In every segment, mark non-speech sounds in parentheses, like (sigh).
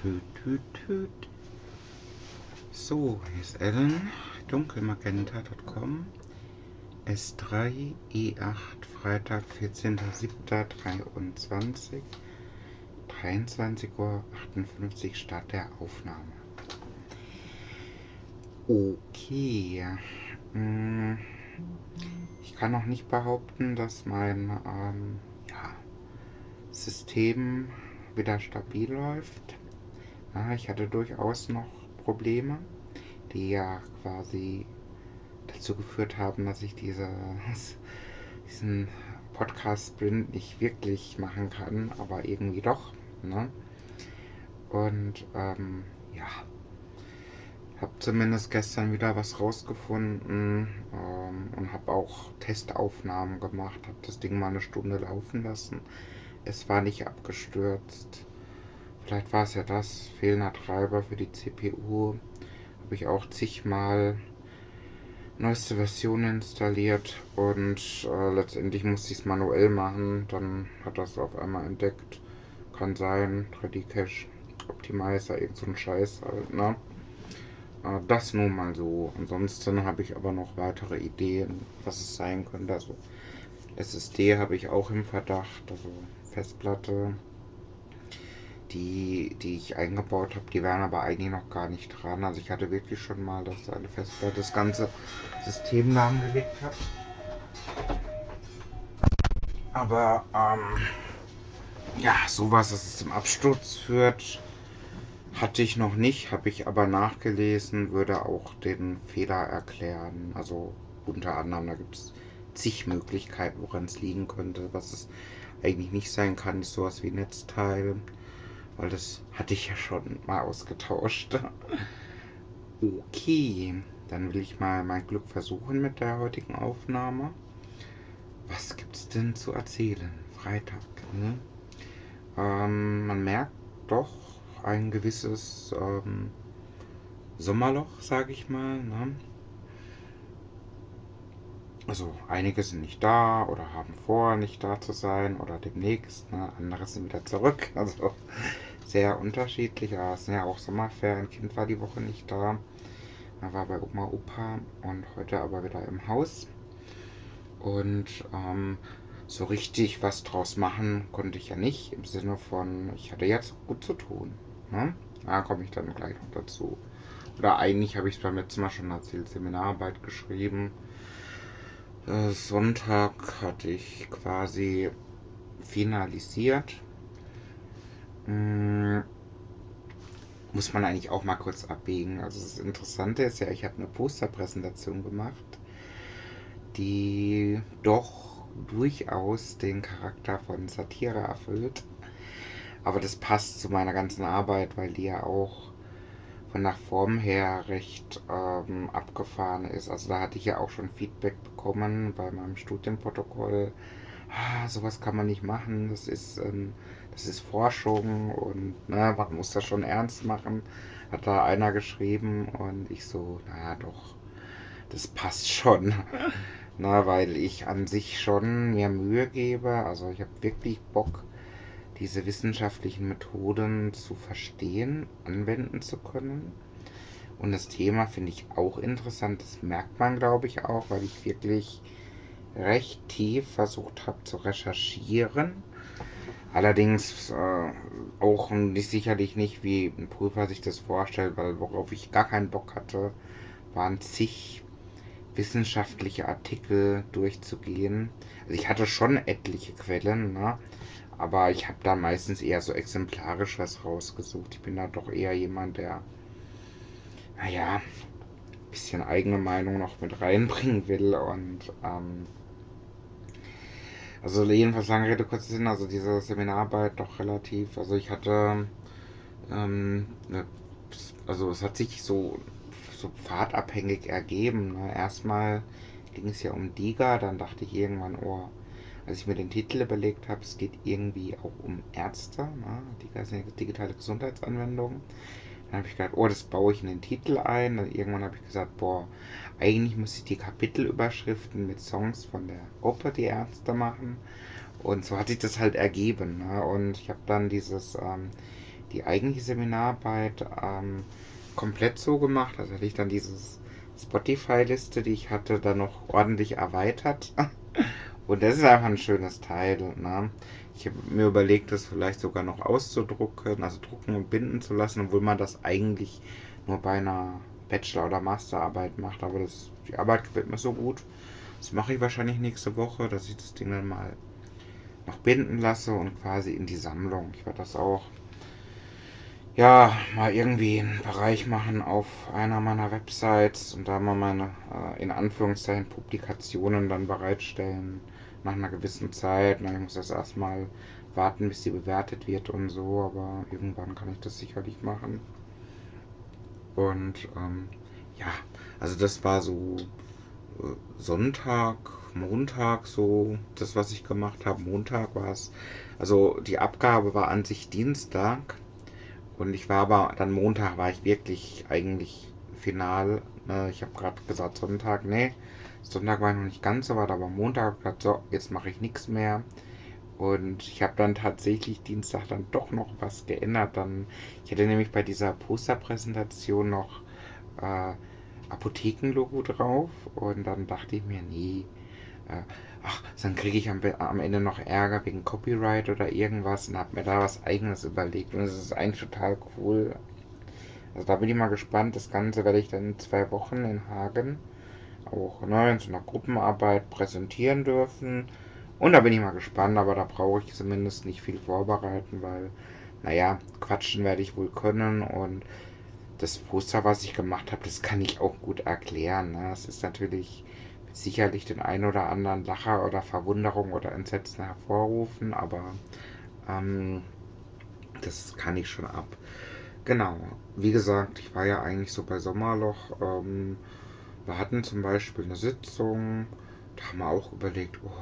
Tüt, tüt, tüt. So, hier ist Ellen, dunkelmagenta.com, S3, E8, Freitag, 14.07.23, 23.58 Uhr, Start der Aufnahme. Okay, hm, ich kann noch nicht behaupten, dass mein ähm, ja, System wieder stabil läuft. Ja, ich hatte durchaus noch Probleme, die ja quasi dazu geführt haben, dass ich diese, diesen Podcast-Sprint nicht wirklich machen kann, aber irgendwie doch. Ne? Und ähm, ja, habe zumindest gestern wieder was rausgefunden ähm, und habe auch Testaufnahmen gemacht, habe das Ding mal eine Stunde laufen lassen es war nicht abgestürzt. Vielleicht war es ja das, fehlender Treiber für die CPU. Habe ich auch zigmal neueste Version installiert und äh, letztendlich musste ich es manuell machen. Dann hat das auf einmal entdeckt. Kann sein, 3D Cache, Optimizer, irgend so ein Scheiß halt, ne? Äh, das nun mal so. Ansonsten habe ich aber noch weitere Ideen, was es sein könnte. Also SSD habe ich auch im Verdacht. Also Festplatte, die, die ich eingebaut habe, die wären aber eigentlich noch gar nicht dran. Also ich hatte wirklich schon mal, dass eine Festplatte das ganze System lahmgelegt hat. Aber ähm, ja, sowas, dass es zum Absturz führt, hatte ich noch nicht, habe ich aber nachgelesen, würde auch den Fehler erklären. Also unter anderem, da gibt es zig Möglichkeiten, woran es liegen könnte, was es eigentlich nicht sein kann, ist sowas wie Netzteil, weil das hatte ich ja schon mal ausgetauscht. (laughs) Okay, dann will ich mal mein Glück versuchen mit der heutigen Aufnahme. Was gibt's denn zu erzählen? Freitag, ne? ähm, man merkt doch ein gewisses ähm, Sommerloch, sage ich mal. Ne? Also einige sind nicht da oder haben vor, nicht da zu sein oder demnächst. Ne? Andere sind wieder zurück. (laughs) Also sehr unterschiedlich. Ja, es sind ja auch Sommerferien. Kind war die Woche nicht da. Er war bei Oma Opa und heute aber wieder im Haus. Und ähm, so richtig was draus machen konnte ich ja nicht. Im Sinne von, ich hatte jetzt gut zu tun. Ne? Da komme ich dann gleich noch dazu. Oder eigentlich habe ich es beim letzten Mal schon erzählt, Seminararbeit geschrieben äh, Sonntag hatte ich quasi finalisiert. Hm, muss man eigentlich auch mal kurz abbiegen. Also das Interessante ist ja, ich habe eine Posterpräsentation gemacht, die doch durchaus den Charakter von Satire erfüllt. Aber das passt zu meiner ganzen Arbeit, weil die ja auch von der Form her recht ähm, abgefahren ist. Also da hatte ich ja auch schon Feedback bekommen bei meinem Studienprotokoll. Ah, sowas kann man nicht machen, das ist, ähm, das ist Forschung und ne, man muss das schon ernst machen, hat da einer geschrieben und ich so, naja doch, das passt schon. (laughs) Na, weil ich an sich schon mir Mühe gebe, also ich habe wirklich Bock, diese wissenschaftlichen Methoden zu verstehen, anwenden zu können. Und das Thema finde ich auch interessant. Das merkt man, glaube ich, auch, weil ich wirklich recht tief versucht habe zu recherchieren. Allerdings äh, auch nicht sicherlich nicht, wie ein Prüfer sich das vorstellt, weil worauf ich gar keinen Bock hatte, waren zig wissenschaftliche Artikel durchzugehen. Also ich hatte schon etliche Quellen, ne? Aber ich habe da meistens eher so exemplarisch was rausgesucht. Ich bin da doch eher jemand, der, naja, ein bisschen eigene Meinung noch mit reinbringen will. Und, ähm, also jedenfalls lange Rede, kurz Sinn, also diese Seminararbeit doch relativ, also ich hatte, ähm, ne, also es hat sich so, so pfadabhängig ergeben. Ne? Erstmal ging es ja um Diga, dann dachte ich irgendwann, oh, als ich mir den Titel überlegt habe, es geht irgendwie auch um Ärzte, ne? die digitale Gesundheitsanwendung. Dann habe ich gedacht, oh, das baue ich in den Titel ein. Dann irgendwann habe ich gesagt, boah, eigentlich muss ich die Kapitelüberschriften mit Songs von der Gruppe Die Ärzte machen. Und so hat sich das halt ergeben. Ne? Und ich habe dann dieses ähm, die eigentliche Seminararbeit ähm, komplett so gemacht. Also hatte ich dann dieses Spotify-Liste, die ich hatte, dann noch ordentlich erweitert. (laughs) Und das ist einfach ein schönes Teil. Ne? Ich habe mir überlegt, das vielleicht sogar noch auszudrucken, also drucken und binden zu lassen, obwohl man das eigentlich nur bei einer Bachelor- oder Masterarbeit macht. Aber das, die Arbeit gefällt mir so gut. Das mache ich wahrscheinlich nächste Woche, dass ich das Ding dann mal noch binden lasse und quasi in die Sammlung. Ich werde das auch ja, mal irgendwie einen Bereich machen auf einer meiner Websites und da mal meine, äh, in Anführungszeichen, Publikationen dann bereitstellen nach einer gewissen Zeit. Na, ich muss das erstmal warten, bis sie bewertet wird und so, aber irgendwann kann ich das sicherlich machen. Und ähm, ja, also das war so äh, Sonntag, Montag so das, was ich gemacht habe. Montag war es, also die Abgabe war an sich Dienstag und ich war aber, dann Montag war ich wirklich eigentlich final. Ne? Ich habe gerade gesagt Sonntag, nee, Sonntag war ich noch nicht ganz so weit, aber Montag so, jetzt mache ich nichts mehr. Und ich habe dann tatsächlich Dienstag dann doch noch was geändert. Dann, ich hatte nämlich bei dieser Posterpräsentation noch äh, Apothekenlogo drauf und dann dachte ich mir, nee, äh, ach, dann kriege ich am, am, Ende noch Ärger wegen Copyright oder irgendwas und habe mir da was eigenes überlegt und es ist eigentlich total cool. Also da bin ich mal gespannt. Das Ganze werde ich dann in zwei Wochen in Hagen auch ne, in so einer Gruppenarbeit präsentieren dürfen. Und da bin ich mal gespannt, aber da brauche ich zumindest nicht viel vorbereiten, weil, naja, quatschen werde ich wohl können und das Poster, was ich gemacht habe, das kann ich auch gut erklären. Ne? Es ist natürlich sicherlich den einen oder anderen Lacher oder Verwunderung oder Entsetzen hervorrufen, aber ähm, das kann ich schon ab. Genau, wie gesagt, ich war ja eigentlich so bei Sommerloch. Ähm, wir hatten zum Beispiel eine Sitzung, da haben wir auch überlegt, oh,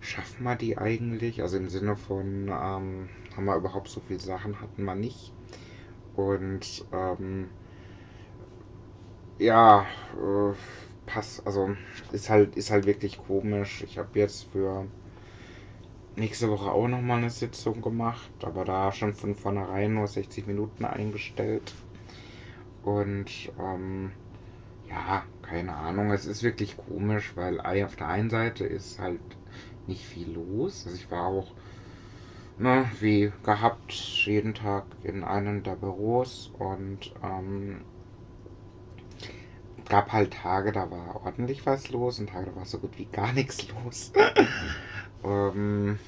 schaffen wir die eigentlich? Also im Sinne von, ähm, haben wir überhaupt so viele Sachen, hatten wir nicht. Und ähm, ja, äh, passt, also ist halt, ist halt wirklich komisch. Ich habe jetzt für nächste Woche auch nochmal eine Sitzung gemacht, aber da schon von vornherein nur 60 Minuten eingestellt. Und ähm, ja, keine Ahnung, es ist wirklich komisch, weil auf der einen Seite ist halt nicht viel los. Also ich war auch, ne, wie gehabt, jeden Tag in einem der Büros und ähm, gab halt Tage, da war ordentlich was los und Tage, da war so gut wie gar nichts los. (laughs) ähm,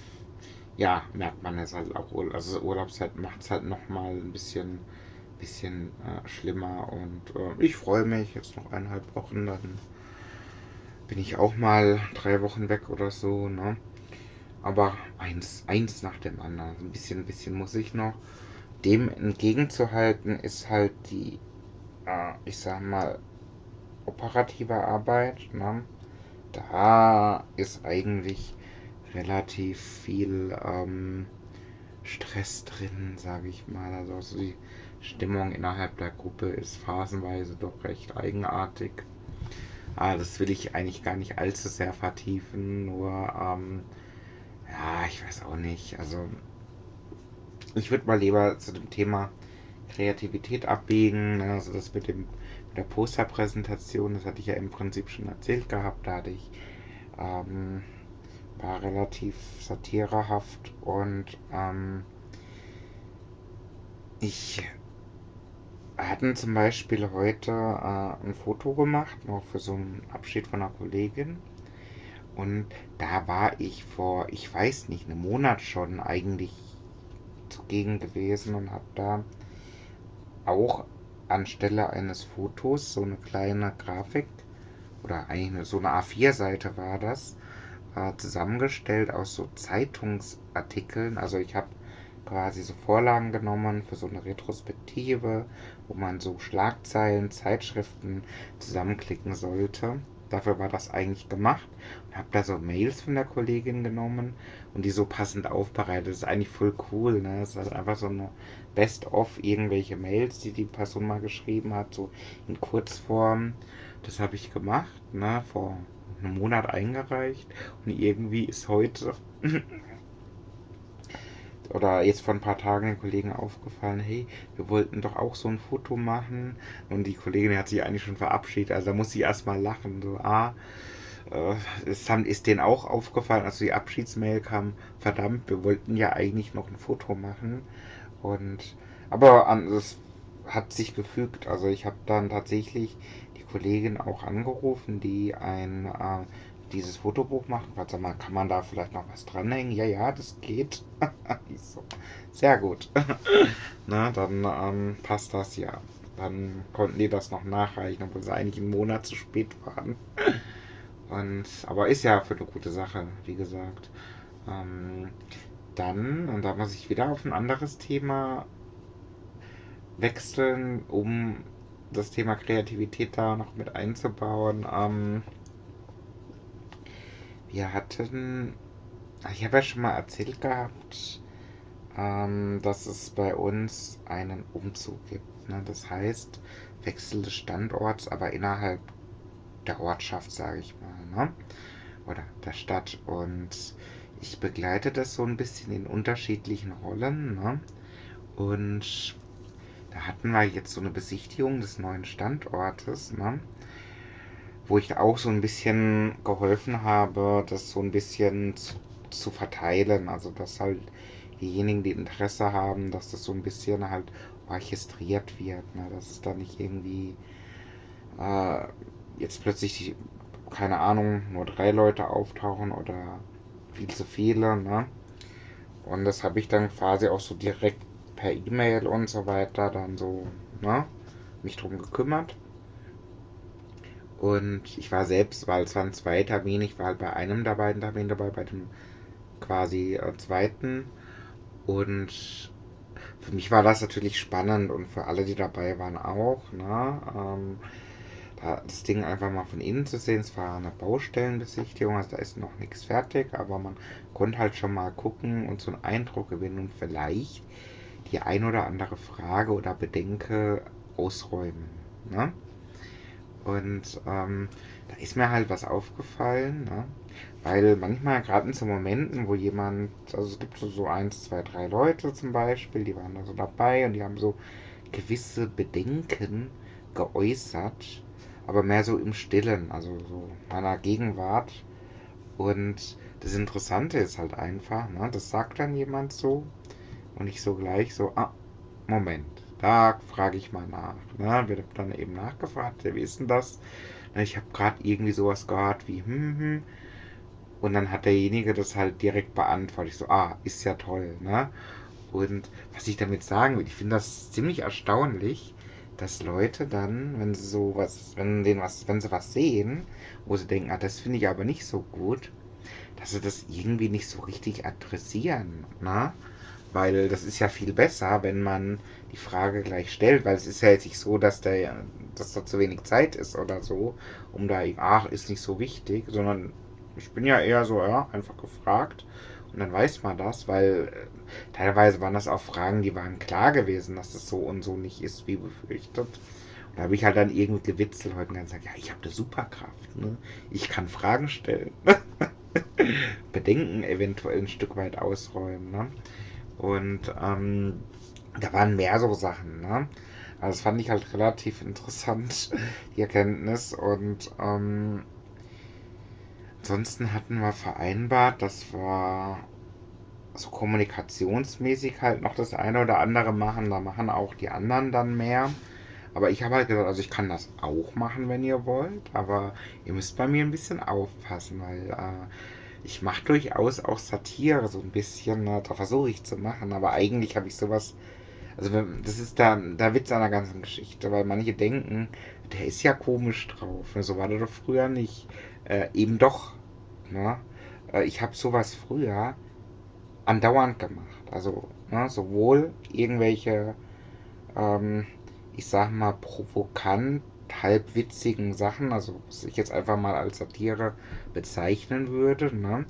ja, merkt man es halt auch. Also Urlaubszeit macht es halt nochmal ein bisschen, bisschen äh, schlimmer und äh, ich freue mich jetzt noch eineinhalb Wochen, dann bin ich auch mal drei Wochen weg oder so, ne? Aber eins, eins nach dem anderen. Ein bisschen, ein bisschen muss ich noch. Dem entgegenzuhalten ist halt die, äh, ich sag mal, operative Arbeit, ne, da ist eigentlich relativ viel ähm, Stress drin, sage ich mal. Also, also die Stimmung innerhalb der Gruppe ist phasenweise doch recht eigenartig. Aber das will ich eigentlich gar nicht allzu sehr vertiefen, nur ähm, ja, ich weiß auch nicht. Also ich würde mal lieber zu dem Thema Kreativität abbiegen. Ne? Also das mit dem der Posterpräsentation, das hatte ich ja im Prinzip schon erzählt gehabt, da hatte ich ähm, war relativ satirehaft und ähm, ich hatten zum Beispiel heute äh, ein Foto gemacht, noch für so einen Abschied von einer Kollegin. Und da war ich vor, ich weiß nicht, einem Monat schon eigentlich zugegen gewesen und habe da auch anstelle eines Fotos so eine kleine Grafik oder eine, so eine A4-Seite war das, äh, zusammengestellt aus so Zeitungsartikeln. Also ich habe quasi so Vorlagen genommen für so eine Retrospektive, wo man so Schlagzeilen, Zeitschriften zusammenklicken sollte. Dafür war das eigentlich gemacht und habe da so Mails von der Kollegin genommen und die so passend aufbereitet. Das ist eigentlich voll cool. Ne? Das ist einfach so eine Best-of irgendwelche Mails, die die Person mal geschrieben hat, so in Kurzform. Das habe ich gemacht, ne? vor einem Monat eingereicht und irgendwie ist heute oder jetzt vor ein paar Tagen den Kollegen aufgefallen, hey, wir wollten doch auch so ein Foto machen. Und die Kollegin hat sich eigentlich schon verabschiedet, also da muss sie erstmal lachen. So, ah, äh, es ist denen auch aufgefallen, als die Abschiedsmail kam, verdammt, wir wollten ja eigentlich noch ein Foto machen. Und aber es hat sich gefügt. Also ich habe dann tatsächlich die Kollegin auch angerufen, die ein äh, dieses Fotobuch macht. Warte mal, kann man da vielleicht noch was dranhängen? Ja, ja, das geht. (laughs) Sehr gut. (laughs) Na, dann ähm, passt das ja. Dann konnten die das noch nachreichen, obwohl sie eigentlich einen Monat zu spät waren. Und, aber ist ja für eine gute Sache, wie gesagt. Ähm, dann, und da muss ich wieder auf ein anderes Thema wechseln, um das Thema Kreativität da noch mit einzubauen. Ähm, wir hatten, ich habe ja schon mal erzählt gehabt, ähm, dass es bei uns einen Umzug gibt. Ne? Das heißt, Wechsel des Standorts, aber innerhalb der Ortschaft, sage ich mal, ne? oder der Stadt. Und ich begleite das so ein bisschen in unterschiedlichen Rollen. Ne? Und da hatten wir jetzt so eine Besichtigung des neuen Standortes. Ne? Wo ich auch so ein bisschen geholfen habe, das so ein bisschen zu, zu verteilen. Also dass halt diejenigen, die Interesse haben, dass das so ein bisschen halt orchestriert wird. Ne? Dass es da nicht irgendwie äh, jetzt plötzlich, die, keine Ahnung, nur drei Leute auftauchen oder viel zu viele. Ne? Und das habe ich dann quasi auch so direkt per E-Mail und so weiter dann so ne, mich drum gekümmert. Und ich war selbst, weil es waren zwei Termine, ich war halt bei einem der beiden Termine dabei, bei dem quasi äh, zweiten. Und für mich war das natürlich spannend und für alle, die dabei waren, auch. Ne? Ähm, da, das Ding einfach mal von innen zu sehen. Es war eine Baustellenbesichtigung, also da ist noch nichts fertig, aber man konnte halt schon mal gucken und so einen Eindruck gewinnen und vielleicht die ein oder andere Frage oder Bedenke ausräumen. Ne? Und ähm, da ist mir halt was aufgefallen, ne? weil manchmal, gerade in so Momenten, wo jemand, also es gibt so, so eins, zwei, drei Leute zum Beispiel, die waren da so dabei und die haben so gewisse Bedenken geäußert, aber mehr so im Stillen, also so meiner Gegenwart. Und das Interessante ist halt einfach, ne? das sagt dann jemand so und ich so gleich so, ah, Moment, da frage ich mal nach. Ne? Wird dann eben nachgefragt, wie ist denn das? Ich habe gerade irgendwie sowas gehört wie, hm, hm. Und dann hat derjenige das halt direkt beantwortet. Ich so, ah, ist ja toll, ne? Und was ich damit sagen will, ich finde das ziemlich erstaunlich, dass Leute dann, wenn sie sowas, wenn denen was, wenn sie was sehen, wo sie denken, ah, das finde ich aber nicht so gut, dass sie das irgendwie nicht so richtig adressieren, ne? Weil das ist ja viel besser, wenn man die Frage gleich stellt, weil es ist ja jetzt nicht so, dass, der, dass da zu wenig Zeit ist oder so, um da, ach, ist nicht so wichtig, sondern ich bin ja eher so, ja, einfach gefragt und dann weiß man das, weil äh, teilweise waren das auch Fragen, die waren klar gewesen, dass das so und so nicht ist, wie befürchtet. Und da habe ich halt dann irgendwie gewitzelt heute und gesagt, ja, ich habe eine Superkraft, ne? Ich kann Fragen stellen. (laughs) Bedenken eventuell ein Stück weit ausräumen, ne? Und ähm, da waren mehr so Sachen, ne? Also das fand ich halt relativ interessant, die Erkenntnis. Und ähm, ansonsten hatten wir vereinbart, dass wir so kommunikationsmäßig halt noch das eine oder andere machen. Da machen auch die anderen dann mehr. Aber ich habe halt gesagt, also ich kann das auch machen, wenn ihr wollt. Aber ihr müsst bei mir ein bisschen aufpassen, weil äh, ich mache durchaus auch Satire so ein bisschen. Ne? Da versuche ich zu machen. Aber eigentlich habe ich sowas also das ist da der Witz der ganzen Geschichte, weil manche denken, der ist ja komisch drauf. Ne? So war der doch früher nicht. Äh, eben doch. Ne? Äh, ich habe sowas früher andauernd gemacht. Also ne, sowohl irgendwelche, ähm, ich sag mal, provokant, halbwitzigen Sachen, also was ich jetzt einfach mal als Satire bezeichnen würde, ne?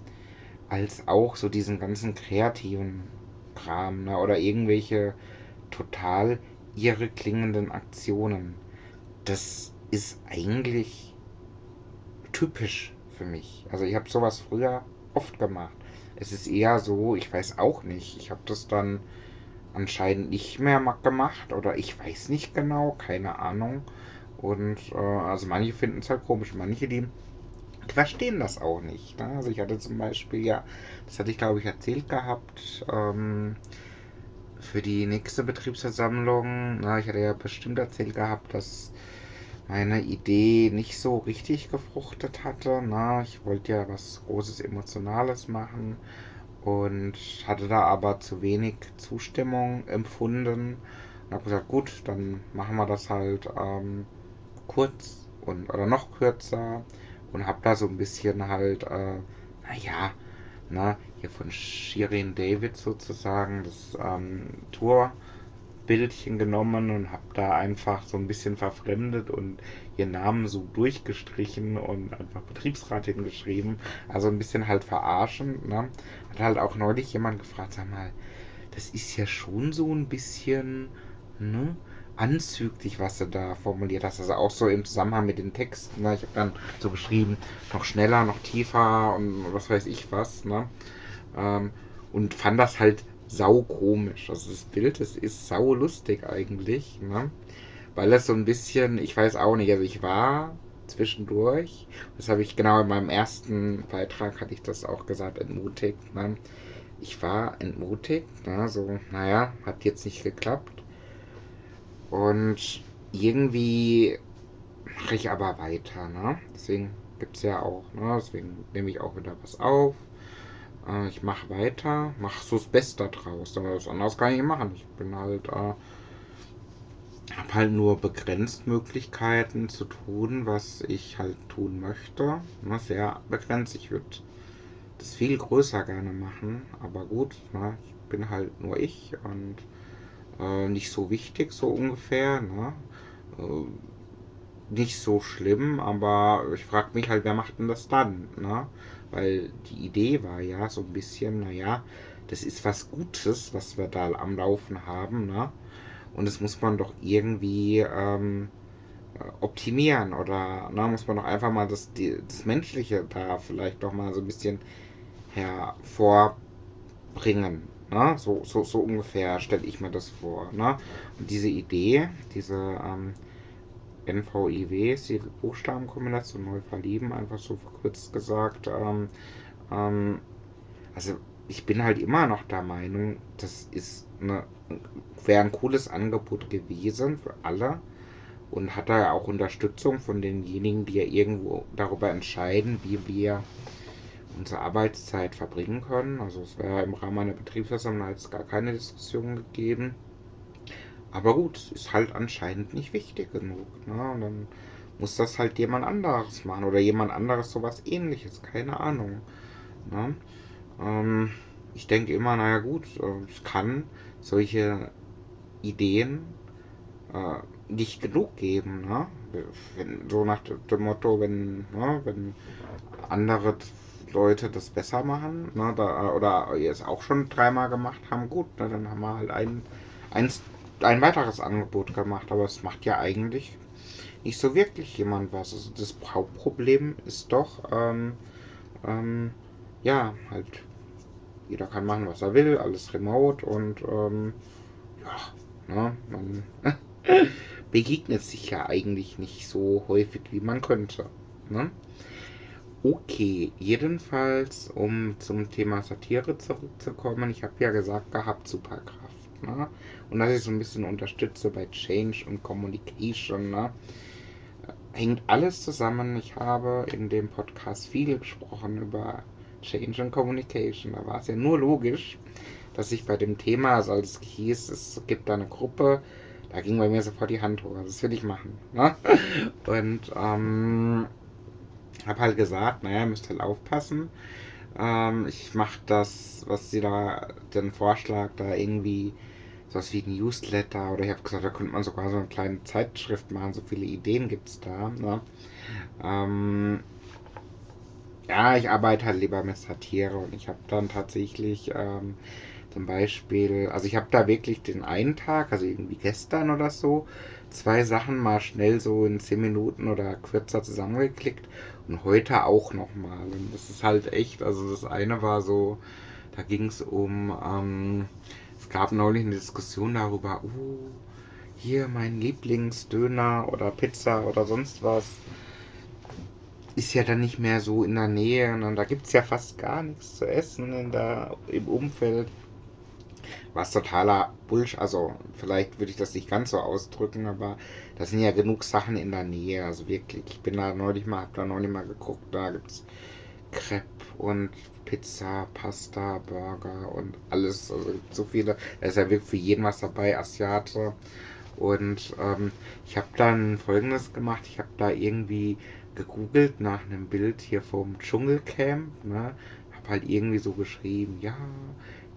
als auch so diesen ganzen kreativen Kram ne? oder irgendwelche total irre klingenden Aktionen. Das ist eigentlich typisch für mich. Also ich habe sowas früher oft gemacht. es ist eher so, ich weiß auch nicht. Ich habe das dann anscheinend nicht mehr gemacht oder ich weiß nicht genau, keine Ahnung. Und äh, also manche finden es halt komisch, manche die verstehen das auch nicht. Ne? Also ich hatte zum Beispiel ja, das hatte ich glaube ich erzählt gehabt, ähm, für die nächste Betriebsversammlung, na, ich hatte ja bestimmt erzählt gehabt, dass meine Idee nicht so richtig gefruchtet hatte. Na, ich wollte ja was Großes Emotionales machen und hatte da aber zu wenig Zustimmung empfunden und habe gesagt, gut, dann machen wir das halt ähm, kurz und oder noch kürzer und habe da so ein bisschen halt, äh, naja, ne, hier von Shirin David sozusagen das ähm, Tourbildchen genommen und habe da einfach so ein bisschen verfremdet und ihr Namen so durchgestrichen und einfach Betriebsrat hingeschrieben. Also ein bisschen halt verarschen. Ne? Hat halt auch neulich jemand gefragt, sag mal, das ist ja schon so ein bisschen, ne? Anzüglich, was du da formuliert hast. Also auch so im Zusammenhang mit den Texten. Ne? Ich habe dann so geschrieben, noch schneller, noch tiefer und was weiß ich was. Ne? Ähm, und fand das halt sau komisch. Also das Bild, das ist sau lustig eigentlich. Ne? Weil das so ein bisschen, ich weiß auch nicht, also ich war zwischendurch, das habe ich genau in meinem ersten Beitrag, hatte ich das auch gesagt, entmutigt. Ne? Ich war entmutigt, ne? so, naja, hat jetzt nicht geklappt und irgendwie mache ich aber weiter, ne? Deswegen gibt es ja auch, ne? Deswegen nehme ich auch wieder was auf. Äh, ich mache weiter, mache so das Beste draus. Aber was anderes kann ich machen. Ich bin halt, äh, habe halt nur begrenzt Möglichkeiten zu tun, was ich halt tun möchte. Ne? Sehr begrenzt. Ich würde das viel größer gerne machen. Aber gut, ne? ich bin halt nur ich und äh, nicht so wichtig, so ungefähr. Ne? Äh, nicht so schlimm, aber ich frage mich halt, wer macht denn das dann? Ne? Weil die Idee war ja so ein bisschen, naja, das ist was Gutes, was wir da am Laufen haben. Ne? Und das muss man doch irgendwie ähm, äh, optimieren oder ne, muss man doch einfach mal das, die, das Menschliche da vielleicht doch mal so ein bisschen hervorbringen. Ne? So, so, so ungefähr stelle ich mir das vor. Ne? Und diese Idee, diese ähm, NVIW ist die Buchstabenkombination neu verlieben, einfach so verkürzt gesagt. Ähm, ähm, also ich bin halt immer noch der Meinung, das ist eine wäre ein cooles Angebot gewesen für alle und hat da ja auch Unterstützung von denjenigen, die ja irgendwo darüber entscheiden, wie wir unsere Arbeitszeit verbringen können. Also es wäre im Rahmen einer Betriebsversammlung jetzt gar keine Diskussion gegeben. Aber gut, ist halt anscheinend nicht wichtig genug. Ne? Und dann muss das halt jemand anderes machen oder jemand anderes sowas ähnliches, keine Ahnung. Ne? Ähm, ich denke immer, naja gut, äh, es kann solche Ideen äh, nicht genug geben. Ne? Wenn, so nach dem Motto, wenn, ne, wenn andere Leute das besser machen, ne, da, oder ihr es auch schon dreimal gemacht haben, gut, ne, dann haben wir halt ein, ein, ein weiteres Angebot gemacht, aber es macht ja eigentlich nicht so wirklich jemand was. Also das Hauptproblem ist doch, ähm, ähm, ja, halt, jeder kann machen, was er will, alles remote und ähm, ja, ne, man (laughs) begegnet sich ja eigentlich nicht so häufig, wie man könnte. Ne? Okay, jedenfalls, um zum Thema Satire zurückzukommen, ich habe ja gesagt gehabt, Superkraft. Ne? Und dass ich so ein bisschen unterstütze bei Change und Communication. Ne? Hängt alles zusammen. Ich habe in dem Podcast viel gesprochen über Change und Communication. Da war es ja nur logisch, dass ich bei dem Thema, also als es hieß, es gibt da eine Gruppe, da ging bei mir sofort die Hand hoch. Das will ich machen. Ne? (laughs) Und ähm, habe halt gesagt, naja, müsst halt aufpassen. Ähm, ich mache das, was sie da, den Vorschlag da irgendwie sowas wie ein Newsletter oder ich habe gesagt, da könnte man sogar so eine kleine Zeitschrift machen, so viele Ideen gibt es da. Ne? Ähm, ja, ich arbeite halt lieber mit Satire und ich habe dann tatsächlich ähm, zum Beispiel, also ich habe da wirklich den einen Tag, also irgendwie gestern oder so, zwei Sachen mal schnell so in 10 Minuten oder kürzer zusammengeklickt und heute auch nochmal. Und das ist halt echt, also das eine war so, Da ging es um, ähm, es gab neulich eine Diskussion darüber, uh, hier mein Lieblingsdöner oder Pizza oder sonst was ist ja dann nicht mehr so in der Nähe und da gibt es ja fast gar nichts zu essen in der, im Umfeld. Was totaler Bullshit, also vielleicht würde ich das nicht ganz so ausdrücken, aber da sind ja genug Sachen in der Nähe, also wirklich. Ich bin da neulich mal, hab da neulich mal geguckt, da gibt es Crepe und Pizza, Pasta, Burger und alles, also so viele. Da ist ja wirklich für jeden was dabei, Asiate. Und ähm, ich habe dann folgendes gemacht, ich habe da irgendwie gegoogelt nach einem Bild hier vom Dschungelcamp, ne? Hab halt irgendwie so geschrieben, ja,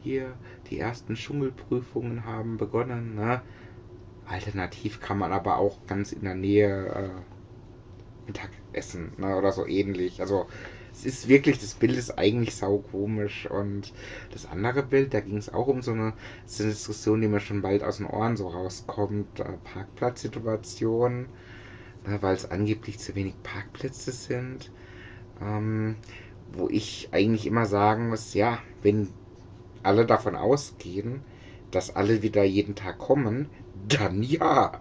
hier, die ersten Dschungelprüfungen haben begonnen, ne? Alternativ kann man aber auch ganz in der Nähe äh, Mittag essen, ne? Oder so ähnlich. Also es ist wirklich, das Bild ist eigentlich saukomisch. Und das andere Bild, da ging es auch um so eine, so eine Diskussion, die mir schon bald aus den Ohren so rauskommt. Äh, Parkplatzsituation ne, weil es angeblich zu wenig Parkplätze sind. Ähm, wo ich eigentlich immer sagen muss, ja, wenn alle davon ausgehen, dass alle wieder jeden Tag kommen, dann ja.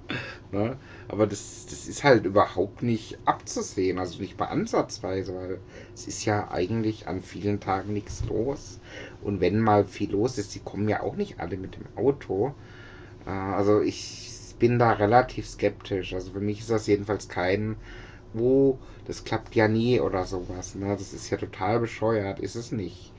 Ne? Aber das, das ist halt überhaupt nicht abzusehen, also nicht mal ansatzweise, weil es ist ja eigentlich an vielen Tagen nichts los. Und wenn mal viel los ist, die kommen ja auch nicht alle mit dem Auto. Äh, also ich bin da relativ skeptisch. Also für mich ist das jedenfalls kein, wo, oh, das klappt ja nie oder sowas. Ne? Das ist ja total bescheuert, ist es nicht.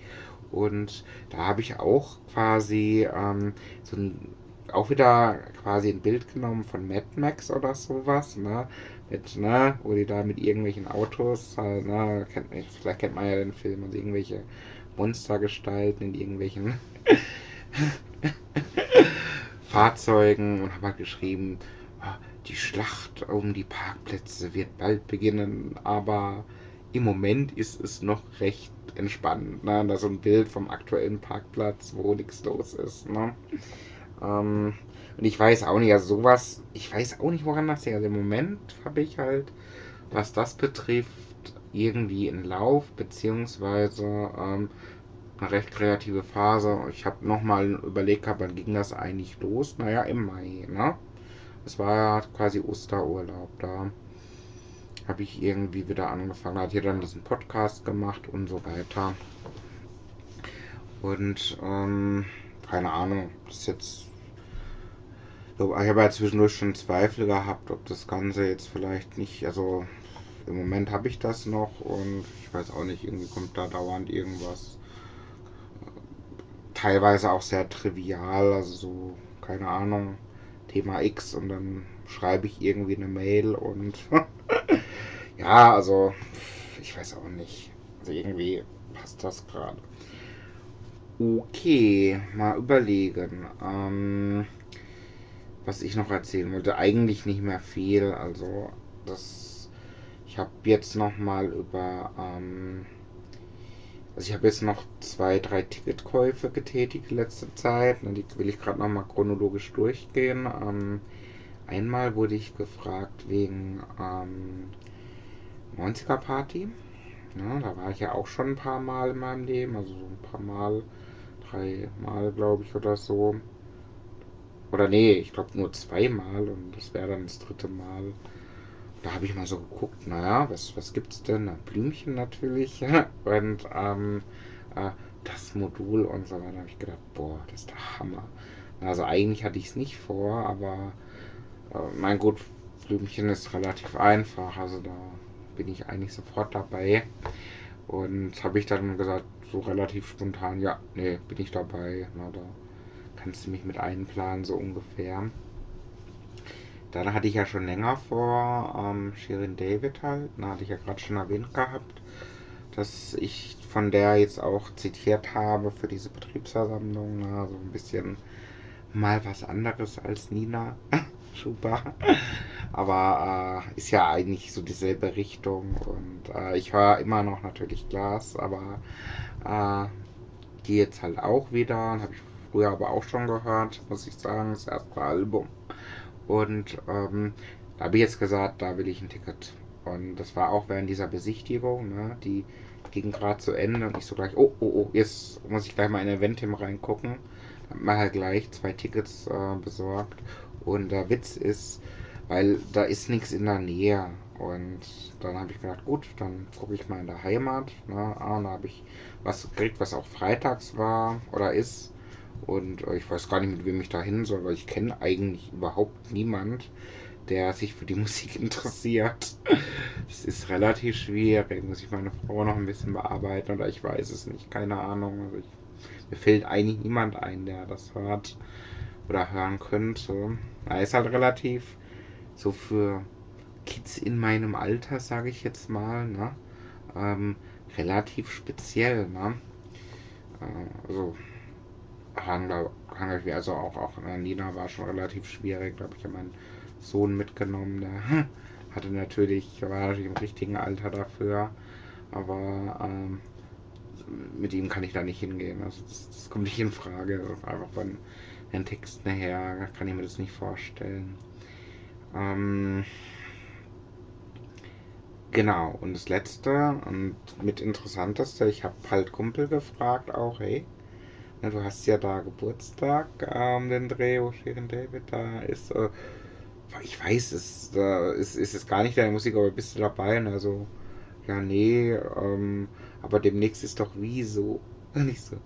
Und da habe ich auch quasi ähm, so ein, auch wieder quasi ein Bild genommen von Mad Max oder sowas, ne? Mit, ne, wo die da mit irgendwelchen Autos, äh, ne, kennt, vielleicht kennt man ja den Film, also irgendwelche Monstergestalten in irgendwelchen (laughs) Fahrzeugen und habe halt geschrieben, ah, die Schlacht um die Parkplätze wird bald beginnen, aber im Moment ist es noch recht entspannt. Ne? Da so ein Bild vom aktuellen Parkplatz, wo nichts los ist. Ne? Ähm, und ich weiß auch nicht, also sowas, ich weiß auch nicht, woran das liegt. Also im Moment habe ich halt, was das betrifft, irgendwie in Lauf, beziehungsweise ähm, eine recht kreative Phase. Ich habe nochmal überlegt, wann ging das eigentlich los? Naja, im Mai, ne? Es war ja quasi Osterurlaub, da habe ich irgendwie wieder angefangen, hat hier dann diesen Podcast gemacht und so weiter. Und ähm, keine Ahnung, das ist jetzt. Ich habe ja zwischendurch schon Zweifel gehabt, ob das Ganze jetzt vielleicht nicht, also im Moment habe ich das noch und ich weiß auch nicht, irgendwie kommt da dauernd irgendwas teilweise auch sehr trivial, also so, keine Ahnung, Thema X und dann schreibe ich irgendwie eine Mail und (laughs) ja, also ich weiß auch nicht. Also irgendwie passt das gerade. Okay, mal überlegen. Ähm, was ich noch erzählen wollte. Eigentlich nicht mehr viel. Also das. Ich habe jetzt noch mal über ähm, also ich habe jetzt noch zwei, drei Ticketkäufe getätigt in letzter Zeit. Die will ich gerade nochmal chronologisch durchgehen. Ähm, einmal wurde ich gefragt wegen ähm, 90er Party. Ja, da war ich ja auch schon ein paar Mal in meinem Leben, also so ein paar Mal, drei Mal glaube ich oder so. Oder nee, ich glaube nur zweimal und das wäre dann das dritte Mal da habe ich mal so geguckt, naja, was, was es denn? Blümchen natürlich. (laughs) und ähm, äh, das Modul und so weiter. Da habe ich gedacht, boah, das ist der Hammer. Also eigentlich hatte ich es nicht vor, aber äh, mein gut, Blümchen ist relativ einfach. Also da bin ich eigentlich sofort dabei. Und habe ich dann gesagt, so relativ spontan, ja, nee, bin ich dabei. Na, da kannst du mich mit einplanen, so ungefähr. Dann hatte ich ja schon länger vor, ähm, Shirin David halt, da hatte ich ja gerade schon erwähnt gehabt, dass ich von der jetzt auch zitiert habe für diese Betriebsversammlung, also ein bisschen mal was anderes als Nina Schuber. Aber äh, ist ja eigentlich so dieselbe Richtung und äh, ich höre immer noch natürlich Glas, aber äh, die jetzt halt auch wieder, habe ich früher aber auch schon gehört, muss ich sagen, das erste Album. Und ähm, da habe ich jetzt gesagt, da will ich ein Ticket. Und das war auch während dieser Besichtigung, ne? die ging gerade zu Ende und ich so gleich, oh, oh, oh, jetzt muss ich gleich mal in Eventim reingucken. Hab mir halt gleich zwei Tickets äh, besorgt. Und der Witz ist, weil da ist nichts in der Nähe. Und dann habe ich gedacht, gut, dann gucke ich mal in der Heimat. Ne? Ah, da habe ich was gekriegt, was auch freitags war oder ist. Und äh, ich weiß gar nicht, mit wem ich da hin soll, weil ich kenne eigentlich überhaupt niemand, der sich für die (laughs) Musik interessiert. Es ist relativ schwierig. Muss ich meine Frau noch ein bisschen bearbeiten oder ich weiß es nicht. Keine Ahnung. Also ich, mir fällt eigentlich niemand ein, der das hört oder hören könnte. Er ist halt relativ so für Kids in meinem Alter, sage ich jetzt mal, ne? Ähm, relativ speziell, ne? Äh, also also auch, auch Nina war schon relativ schwierig. Da habe ich ja meinen Sohn mitgenommen. Der (laughs) hatte natürlich, war natürlich im richtigen Alter dafür. Aber ähm, mit ihm kann ich da nicht hingehen. Also das, das kommt nicht in Frage. Einfach von den Texten her kann ich mir das nicht vorstellen. Ähm, genau, und das letzte und mit interessanteste, ich habe halt Kumpel gefragt auch, hey, na, du hast ja da Geburtstag, ähm, den Dreh, wo Shirin David da ist. Äh, ich weiß, es äh, ist, ist es gar nicht deine Musik, aber bist du dabei? Und also, ja, nee, ähm, aber demnächst ist doch wie so. (laughs) Und ich so,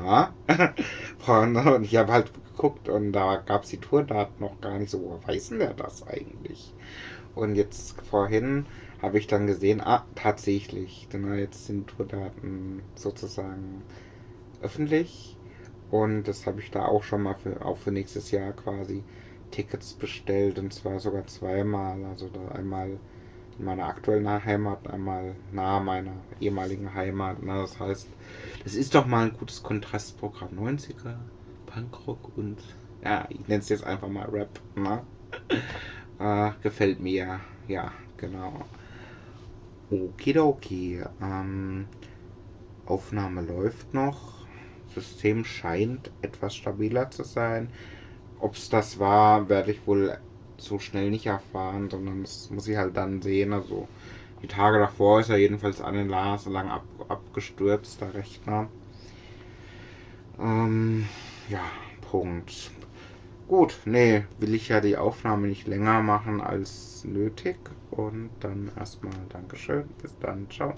aha. (laughs) und ich habe halt geguckt und da gab es die Tourdaten noch gar nicht so. Woher weiß denn der das eigentlich? Und jetzt vorhin habe ich dann gesehen, ah, tatsächlich, genau, jetzt sind Tourdaten sozusagen öffentlich. Und das habe ich da auch schon mal für, auch für nächstes Jahr quasi Tickets bestellt und zwar sogar zweimal. Also da einmal in meiner aktuellen Heimat, einmal nahe meiner ehemaligen Heimat. Na, das heißt, das ist doch mal ein gutes Kontrastprogramm. 90er, Punkrock und ja, ich nenne es jetzt einfach mal Rap. Ne? äh, (laughs) gefällt mir. Ja, genau. Okidoki. Ähm, Aufnahme läuft noch. System scheint etwas stabiler zu sein. Ob es das war, werde ich wohl so schnell nicht erfahren, sondern das muss ich halt dann sehen. Also die Tage davor ist er jedenfalls an den Lars lang ab, abgestürzt, der Rechner. Ähm, ja, Punkt. Gut, nee, will ich ja die Aufnahme nicht länger machen als nötig. Und dann erstmal Dankeschön. Bis dann, ciao.